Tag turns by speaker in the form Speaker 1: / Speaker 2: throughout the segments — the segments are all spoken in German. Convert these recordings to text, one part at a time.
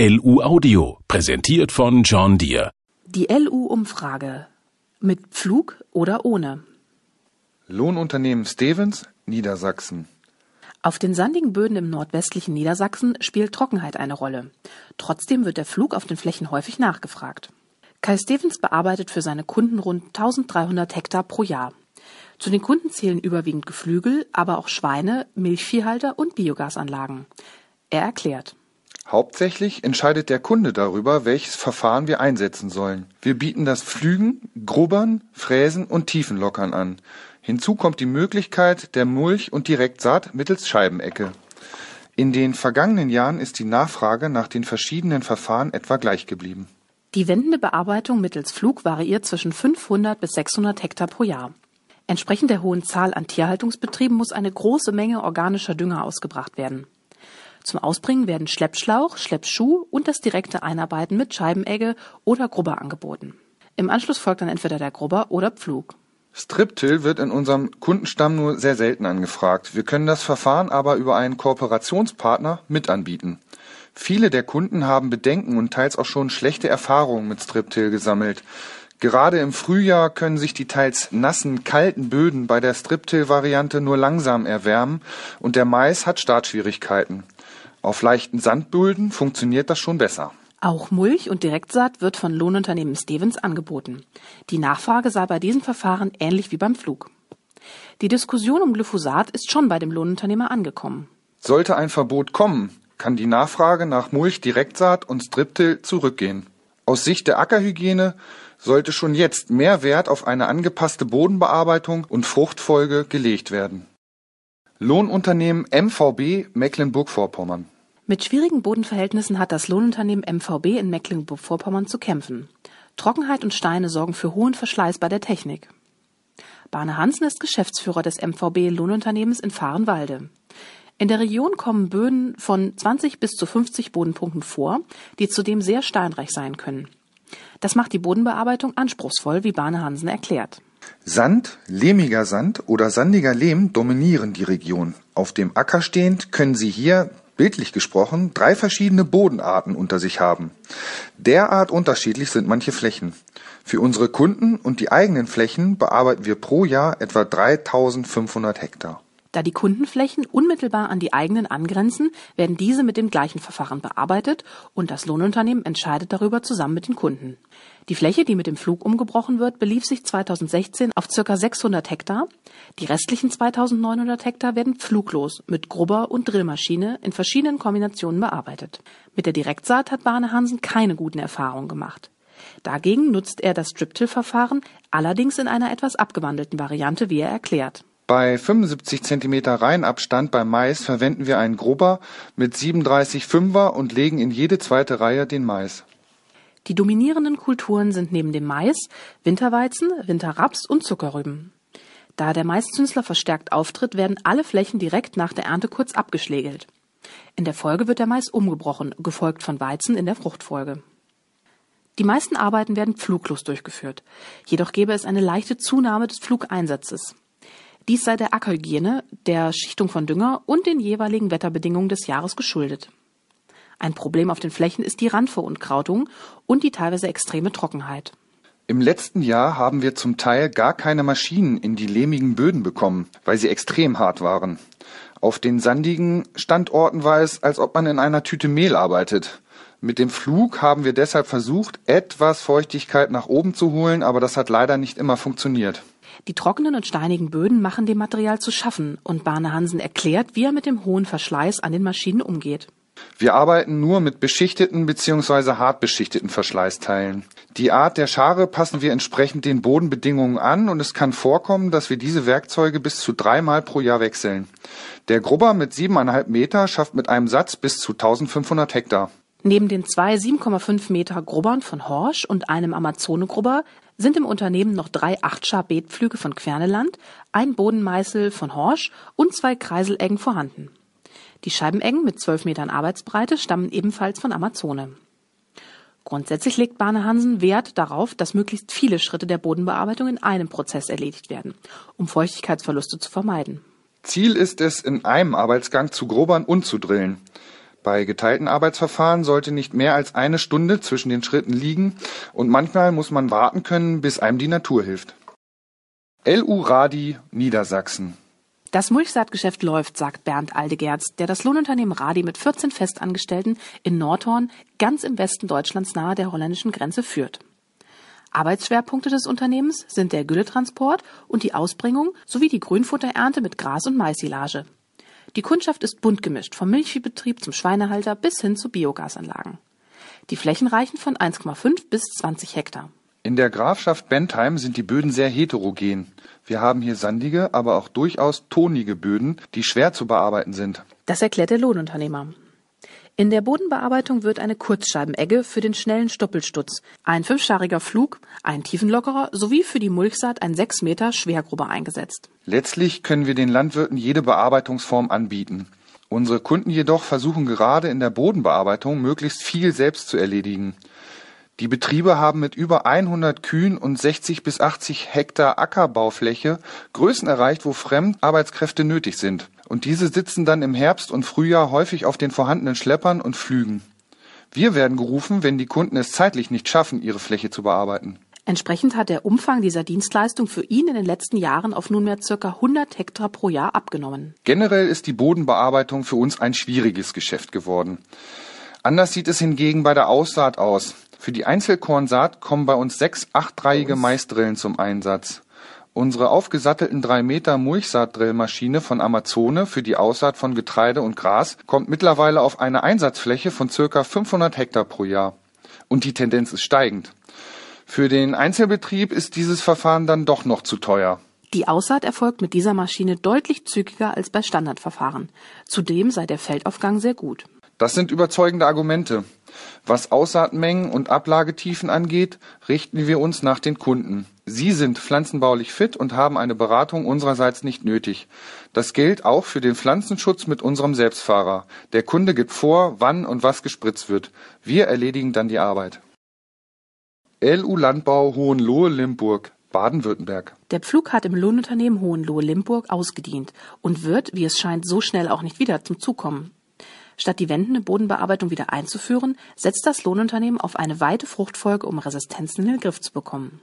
Speaker 1: LU Audio, präsentiert von John Deere.
Speaker 2: Die LU-Umfrage. Mit Pflug oder ohne?
Speaker 3: Lohnunternehmen Stevens, Niedersachsen.
Speaker 2: Auf den sandigen Böden im nordwestlichen Niedersachsen spielt Trockenheit eine Rolle. Trotzdem wird der Flug auf den Flächen häufig nachgefragt. Kai Stevens bearbeitet für seine Kunden rund 1300 Hektar pro Jahr. Zu den Kunden zählen überwiegend Geflügel, aber auch Schweine, Milchviehhalter und Biogasanlagen. Er erklärt.
Speaker 3: Hauptsächlich entscheidet der Kunde darüber, welches Verfahren wir einsetzen sollen. Wir bieten das Pflügen, Grubbern, Fräsen und Tiefenlockern an. Hinzu kommt die Möglichkeit der Mulch- und Direktsaat mittels Scheibenecke. In den vergangenen Jahren ist die Nachfrage nach den verschiedenen Verfahren etwa gleich geblieben.
Speaker 2: Die wendende Bearbeitung mittels Flug variiert zwischen 500 bis 600 Hektar pro Jahr. Entsprechend der hohen Zahl an Tierhaltungsbetrieben muss eine große Menge organischer Dünger ausgebracht werden. Zum Ausbringen werden Schleppschlauch, Schleppschuh und das direkte Einarbeiten mit Scheibenegge oder Grubber angeboten. Im Anschluss folgt dann entweder der Grubber oder Pflug.
Speaker 3: Striptill wird in unserem Kundenstamm nur sehr selten angefragt. Wir können das Verfahren aber über einen Kooperationspartner mit anbieten. Viele der Kunden haben Bedenken und teils auch schon schlechte Erfahrungen mit Striptill gesammelt. Gerade im Frühjahr können sich die teils nassen, kalten Böden bei der Striptill-Variante nur langsam erwärmen und der Mais hat Startschwierigkeiten. Auf leichten Sandböden funktioniert das schon besser.
Speaker 2: Auch Mulch und Direktsaat wird von Lohnunternehmen Stevens angeboten. Die Nachfrage sei bei diesen Verfahren ähnlich wie beim Flug. Die Diskussion um Glyphosat ist schon bei dem Lohnunternehmer angekommen.
Speaker 3: Sollte ein Verbot kommen, kann die Nachfrage nach Mulch, Direktsaat und Striptil zurückgehen. Aus Sicht der Ackerhygiene sollte schon jetzt mehr Wert auf eine angepasste Bodenbearbeitung und Fruchtfolge gelegt werden. Lohnunternehmen MVB Mecklenburg-Vorpommern
Speaker 2: mit schwierigen Bodenverhältnissen hat das Lohnunternehmen MVB in Mecklenburg-Vorpommern zu kämpfen. Trockenheit und Steine sorgen für hohen Verschleiß bei der Technik. Barne Hansen ist Geschäftsführer des MVB Lohnunternehmens in Fahrenwalde. In der Region kommen Böden von 20 bis zu 50 Bodenpunkten vor, die zudem sehr steinreich sein können. Das macht die Bodenbearbeitung anspruchsvoll, wie Barne Hansen erklärt.
Speaker 3: Sand, lehmiger Sand oder sandiger Lehm dominieren die Region. Auf dem Acker stehend können Sie hier bildlich gesprochen, drei verschiedene Bodenarten unter sich haben. Derart unterschiedlich sind manche Flächen. Für unsere Kunden und die eigenen Flächen bearbeiten wir pro Jahr etwa 3500 Hektar.
Speaker 2: Da die Kundenflächen unmittelbar an die eigenen angrenzen, werden diese mit dem gleichen Verfahren bearbeitet und das Lohnunternehmen entscheidet darüber zusammen mit den Kunden. Die Fläche, die mit dem Flug umgebrochen wird, belief sich 2016 auf ca. 600 Hektar. Die restlichen 2900 Hektar werden pfluglos mit Grubber und Drillmaschine in verschiedenen Kombinationen bearbeitet. Mit der Direktsaat hat Barne Hansen keine guten Erfahrungen gemacht. Dagegen nutzt er das Striptill-Verfahren, allerdings in einer etwas abgewandelten Variante, wie er erklärt.
Speaker 3: Bei 75 cm Reihenabstand beim Mais verwenden wir einen Grubber mit 37,5er und legen in jede zweite Reihe den Mais.
Speaker 2: Die dominierenden Kulturen sind neben dem Mais Winterweizen, Winterraps und Zuckerrüben. Da der Maiszünsler verstärkt auftritt, werden alle Flächen direkt nach der Ernte kurz abgeschlägelt. In der Folge wird der Mais umgebrochen, gefolgt von Weizen in der Fruchtfolge. Die meisten Arbeiten werden pfluglos durchgeführt. Jedoch gäbe es eine leichte Zunahme des Flugeinsatzes. Dies sei der Ackerhygiene, der Schichtung von Dünger und den jeweiligen Wetterbedingungen des Jahres geschuldet. Ein Problem auf den Flächen ist die Randverunkrautung und die teilweise extreme Trockenheit.
Speaker 3: Im letzten Jahr haben wir zum Teil gar keine Maschinen in die lehmigen Böden bekommen, weil sie extrem hart waren. Auf den sandigen Standorten war es, als ob man in einer Tüte Mehl arbeitet. Mit dem Flug haben wir deshalb versucht, etwas Feuchtigkeit nach oben zu holen, aber das hat leider nicht immer funktioniert.
Speaker 2: Die trockenen und steinigen Böden machen dem Material zu schaffen und Barne Hansen erklärt, wie er mit dem hohen Verschleiß an den Maschinen umgeht.
Speaker 3: Wir arbeiten nur mit beschichteten bzw. hart beschichteten Verschleißteilen. Die Art der Schare passen wir entsprechend den Bodenbedingungen an und es kann vorkommen, dass wir diese Werkzeuge bis zu dreimal pro Jahr wechseln. Der Grubber mit siebeneinhalb Meter schafft mit einem Satz bis zu 1500 Hektar.
Speaker 2: Neben den zwei 7,5 Meter Grubbern von Horsch und einem Amazone-Grubber sind im Unternehmen noch drei Achtschar-Beetpflüge von Querneland, ein Bodenmeißel von Horsch und zwei Kreiseleggen vorhanden. Die Scheibeneggen mit 12 Metern Arbeitsbreite stammen ebenfalls von Amazone. Grundsätzlich legt Barne Hansen Wert darauf, dass möglichst viele Schritte der Bodenbearbeitung in einem Prozess erledigt werden, um Feuchtigkeitsverluste zu vermeiden.
Speaker 3: Ziel ist es, in einem Arbeitsgang zu grobern und zu drillen. Bei geteilten Arbeitsverfahren sollte nicht mehr als eine Stunde zwischen den Schritten liegen und manchmal muss man warten können, bis einem die Natur hilft. LU Radi Niedersachsen
Speaker 2: das Mulchsaatgeschäft läuft, sagt Bernd Aldegerz, der das Lohnunternehmen Radi mit 14 Festangestellten in Nordhorn, ganz im Westen Deutschlands nahe der holländischen Grenze führt. Arbeitsschwerpunkte des Unternehmens sind der Gülletransport und die Ausbringung sowie die Grünfutterernte mit Gras- und Maisilage. Die Kundschaft ist bunt gemischt, vom Milchviehbetrieb zum Schweinehalter bis hin zu Biogasanlagen. Die Flächen reichen von 1,5 bis 20 Hektar.
Speaker 3: In der Grafschaft Bentheim sind die Böden sehr heterogen. Wir haben hier sandige, aber auch durchaus tonige Böden, die schwer zu bearbeiten sind.
Speaker 2: Das erklärt der Lohnunternehmer. In der Bodenbearbeitung wird eine Kurzscheibenegge für den schnellen Stoppelstutz, ein fünfschariger Flug, ein Tiefenlockerer sowie für die Mulchsaat ein 6 Meter Schwergrubber eingesetzt.
Speaker 3: Letztlich können wir den Landwirten jede Bearbeitungsform anbieten. Unsere Kunden jedoch versuchen gerade in der Bodenbearbeitung möglichst viel selbst zu erledigen. Die Betriebe haben mit über 100 Kühen und 60 bis 80 Hektar Ackerbaufläche Größen erreicht, wo Fremdarbeitskräfte nötig sind. Und diese sitzen dann im Herbst und Frühjahr häufig auf den vorhandenen Schleppern und Flügen. Wir werden gerufen, wenn die Kunden es zeitlich nicht schaffen, ihre Fläche zu bearbeiten.
Speaker 2: Entsprechend hat der Umfang dieser Dienstleistung für ihn in den letzten Jahren auf nunmehr ca. 100 Hektar pro Jahr abgenommen.
Speaker 3: Generell ist die Bodenbearbeitung für uns ein schwieriges Geschäft geworden. Anders sieht es hingegen bei der Aussaat aus. Für die Einzelkornsaat kommen bei uns sechs achtreihige Maisdrillen zum Einsatz. Unsere aufgesattelten 3 Meter Mulchsaatdrillmaschine von Amazone für die Aussaat von Getreide und Gras kommt mittlerweile auf eine Einsatzfläche von circa 500 Hektar pro Jahr. Und die Tendenz ist steigend. Für den Einzelbetrieb ist dieses Verfahren dann doch noch zu teuer.
Speaker 2: Die Aussaat erfolgt mit dieser Maschine deutlich zügiger als bei Standardverfahren. Zudem sei der Feldaufgang sehr gut.
Speaker 3: Das sind überzeugende Argumente. Was Aussaatmengen und Ablagetiefen angeht, richten wir uns nach den Kunden. Sie sind pflanzenbaulich fit und haben eine Beratung unsererseits nicht nötig. Das gilt auch für den Pflanzenschutz mit unserem Selbstfahrer. Der Kunde gibt vor, wann und was gespritzt wird. Wir erledigen dann die Arbeit. LU Landbau Hohenlohe-Limburg Baden-Württemberg.
Speaker 2: Der Pflug hat im Lohnunternehmen Hohenlohe-Limburg ausgedient und wird, wie es scheint, so schnell auch nicht wieder zum Zug kommen. Statt die wendende Bodenbearbeitung wieder einzuführen, setzt das Lohnunternehmen auf eine weite Fruchtfolge, um Resistenzen in den Griff zu bekommen.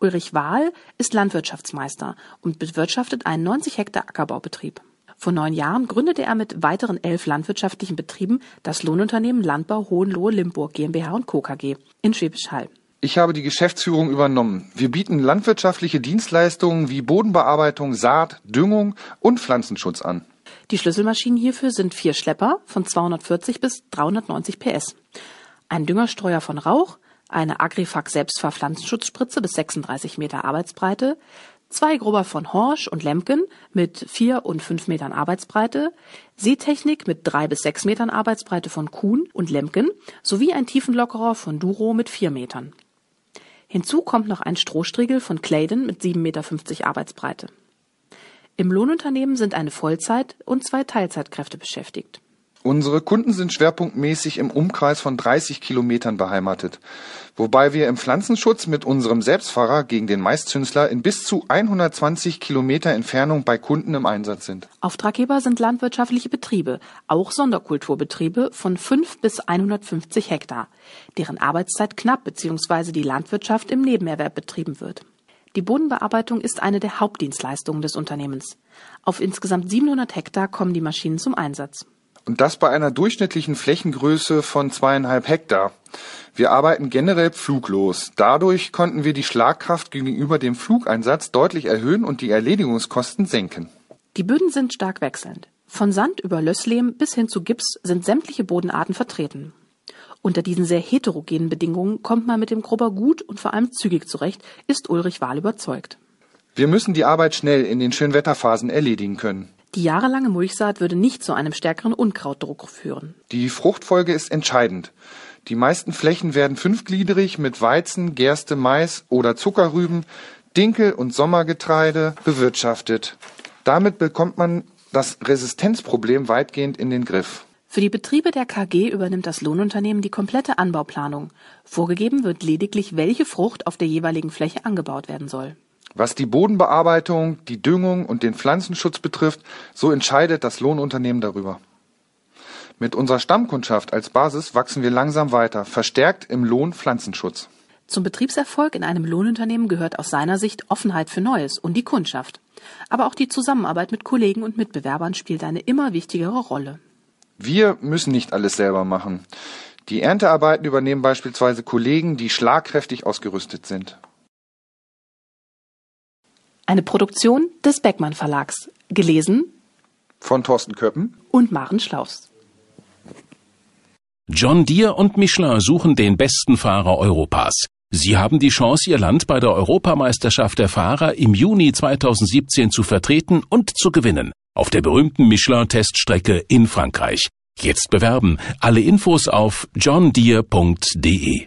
Speaker 2: Ulrich Wahl ist Landwirtschaftsmeister und bewirtschaftet einen 90 Hektar Ackerbaubetrieb. Vor neun Jahren gründete er mit weiteren elf landwirtschaftlichen Betrieben das Lohnunternehmen Landbau Hohenlohe-Limburg GmbH und Co. KG in Schwäbisch Hall.
Speaker 3: Ich habe die Geschäftsführung übernommen. Wir bieten landwirtschaftliche Dienstleistungen wie Bodenbearbeitung, Saat, Düngung und Pflanzenschutz an.
Speaker 2: Die Schlüsselmaschinen hierfür sind vier Schlepper von 240 bis 390 PS, ein Düngerstreuer von Rauch, eine Agrifax Selbstfahrpflanzenschutzspritze bis 36 Meter Arbeitsbreite, zwei Grubber von Horsch und Lemken mit vier und fünf Metern Arbeitsbreite, Seetechnik mit drei bis sechs Metern Arbeitsbreite von Kuhn und Lemken sowie ein Tiefenlockerer von Duro mit vier Metern. Hinzu kommt noch ein Strohstriegel von Claydon mit 7,50 Meter Arbeitsbreite. Im Lohnunternehmen sind eine Vollzeit- und zwei Teilzeitkräfte beschäftigt.
Speaker 3: Unsere Kunden sind schwerpunktmäßig im Umkreis von 30 Kilometern beheimatet, wobei wir im Pflanzenschutz mit unserem Selbstfahrer gegen den Maiszünsler in bis zu 120 Kilometer Entfernung bei Kunden im Einsatz sind.
Speaker 2: Auftraggeber sind landwirtschaftliche Betriebe, auch Sonderkulturbetriebe von 5 bis 150 Hektar, deren Arbeitszeit knapp bzw. die Landwirtschaft im Nebenerwerb betrieben wird. Die Bodenbearbeitung ist eine der Hauptdienstleistungen des Unternehmens. Auf insgesamt 700 Hektar kommen die Maschinen zum Einsatz.
Speaker 3: Und das bei einer durchschnittlichen Flächengröße von zweieinhalb Hektar. Wir arbeiten generell pfluglos. Dadurch konnten wir die Schlagkraft gegenüber dem Flugeinsatz deutlich erhöhen und die Erledigungskosten senken.
Speaker 2: Die Böden sind stark wechselnd. Von Sand über Lösslehm bis hin zu Gips sind sämtliche Bodenarten vertreten. Unter diesen sehr heterogenen Bedingungen kommt man mit dem Grubber gut und vor allem zügig zurecht, ist Ulrich Wahl überzeugt.
Speaker 3: Wir müssen die Arbeit schnell in den Schönwetterphasen erledigen können.
Speaker 2: Die jahrelange Mulchsaat würde nicht zu einem stärkeren Unkrautdruck führen.
Speaker 3: Die Fruchtfolge ist entscheidend. Die meisten Flächen werden fünfgliedrig mit Weizen, Gerste, Mais oder Zuckerrüben, Dinkel und Sommergetreide bewirtschaftet. Damit bekommt man das Resistenzproblem weitgehend in den Griff.
Speaker 2: Für die Betriebe der KG übernimmt das Lohnunternehmen die komplette Anbauplanung. Vorgegeben wird lediglich, welche Frucht auf der jeweiligen Fläche angebaut werden soll.
Speaker 3: Was die Bodenbearbeitung, die Düngung und den Pflanzenschutz betrifft, so entscheidet das Lohnunternehmen darüber. Mit unserer Stammkundschaft als Basis wachsen wir langsam weiter, verstärkt im Lohnpflanzenschutz.
Speaker 2: Zum Betriebserfolg in einem Lohnunternehmen gehört aus seiner Sicht Offenheit für Neues und die Kundschaft. Aber auch die Zusammenarbeit mit Kollegen und Mitbewerbern spielt eine immer wichtigere Rolle.
Speaker 3: Wir müssen nicht alles selber machen. Die Erntearbeiten übernehmen beispielsweise Kollegen, die schlagkräftig ausgerüstet sind.
Speaker 2: Eine Produktion des Beckmann Verlags. Gelesen
Speaker 3: Von Thorsten Köppen
Speaker 2: und Maren Schlaus.
Speaker 1: John Deere und Michelin suchen den besten Fahrer Europas. Sie haben die Chance, Ihr Land bei der Europameisterschaft der Fahrer im Juni 2017 zu vertreten und zu gewinnen. Auf der berühmten Michelin-Teststrecke in Frankreich. Jetzt bewerben. Alle Infos auf johndeere.de.